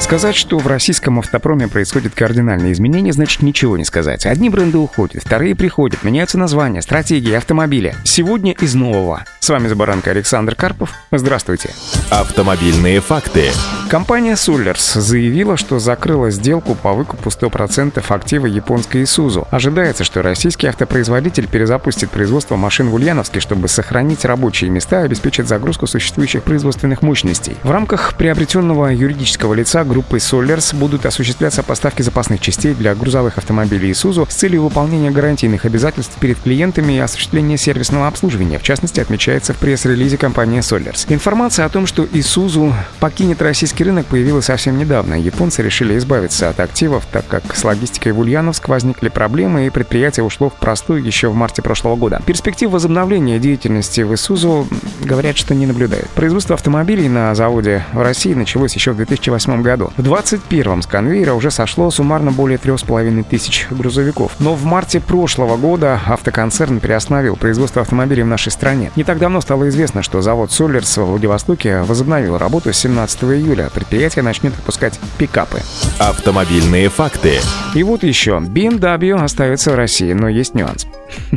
Сказать, что в российском автопроме происходят кардинальные изменения, значит ничего не сказать. Одни бренды уходят, вторые приходят, меняются названия, стратегии, автомобиля. Сегодня из нового. С вами за баранкой Александр Карпов. Здравствуйте. Автомобильные факты. Компания Sullers заявила, что закрыла сделку по выкупу 100% актива японской Isuzu. Ожидается, что российский автопроизводитель перезапустит производство машин в Ульяновске, чтобы сохранить рабочие места и обеспечить загрузку существующих производственных мощностей. В рамках приобретенного юридического лица группой Solers будут осуществляться поставки запасных частей для грузовых автомобилей Isuzu с целью выполнения гарантийных обязательств перед клиентами и осуществления сервисного обслуживания. В частности, отмечается в пресс-релизе компании Solers. Информация о том, что Isuzu покинет российский рынок, появилась совсем недавно. Японцы решили избавиться от активов, так как с логистикой в Ульяновск возникли проблемы, и предприятие ушло в простой еще в марте прошлого года. Перспектив возобновления деятельности в Isuzu говорят, что не наблюдают. Производство автомобилей на заводе в России началось еще в 2008 году году. В 21-м с конвейера уже сошло суммарно более 3,5 тысяч грузовиков. Но в марте прошлого года автоконцерн приостановил производство автомобилей в нашей стране. Не так давно стало известно, что завод Солерс в Владивостоке возобновил работу с 17 июля. Предприятие начнет выпускать пикапы. Автомобильные факты. И вот еще. BMW остается в России, но есть нюанс.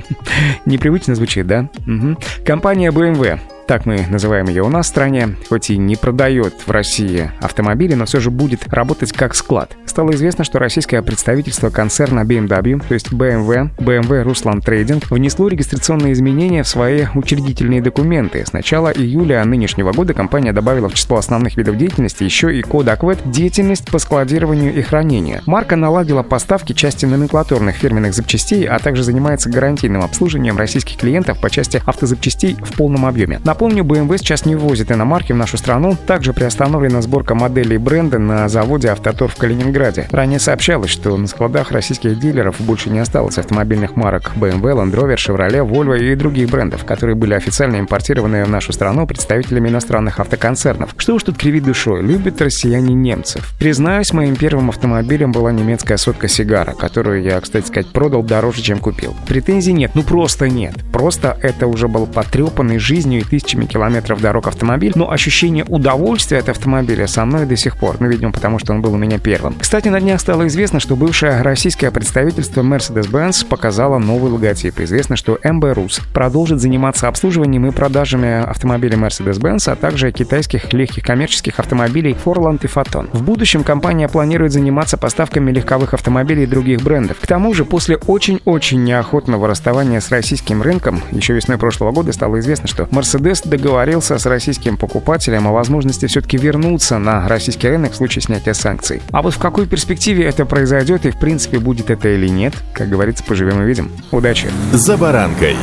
Непривычно звучит, да? Угу. Компания BMW так мы называем ее у нас в стране, хоть и не продает в России автомобили, но все же будет работать как склад. Стало известно, что российское представительство концерна BMW, то есть BMW, BMW Ruslan Trading, внесло регистрационные изменения в свои учредительные документы. С начала июля нынешнего года компания добавила в число основных видов деятельности еще и код АКВЭД деятельность по складированию и хранению. Марка наладила поставки части номенклатурных фирменных запчастей, а также занимается гарантийным обслуживанием российских клиентов по части автозапчастей в полном объеме. Напомню, BMW сейчас не ввозит иномарки в нашу страну. Также приостановлена сборка моделей бренда на заводе «Автотор» в Калининграде. Ранее сообщалось, что на складах российских дилеров больше не осталось автомобильных марок BMW, Land Rover, Chevrolet, Volvo и других брендов, которые были официально импортированы в нашу страну представителями иностранных автоконцернов. Что уж тут кривить душой, любят россияне немцев. Признаюсь, моим первым автомобилем была немецкая сотка Сигара, которую я, кстати сказать, продал дороже, чем купил. Претензий нет, ну просто нет. Просто это уже был потрепанный жизнью и тысячами километров дорог автомобиль, но ощущение удовольствия от автомобиля со мной до сих пор, ну, видимо, потому что он был у меня первым. Кстати, на днях стало известно, что бывшее российское представительство Mercedes-Benz показало новый логотип. Известно, что MB Rus продолжит заниматься обслуживанием и продажами автомобилей Mercedes-Benz, а также китайских легких коммерческих автомобилей Forland и Phaeton. В будущем компания планирует заниматься поставками легковых автомобилей других брендов. К тому же, после очень-очень неохотного расставания с российским рынком, еще весной прошлого года стало известно, что Mercedes Mercedes договорился с российским покупателем о возможности все-таки вернуться на российский рынок в случае снятия санкций. А вот в какой перспективе это произойдет и в принципе будет это или нет, как говорится, поживем и видим. Удачи! За баранкой.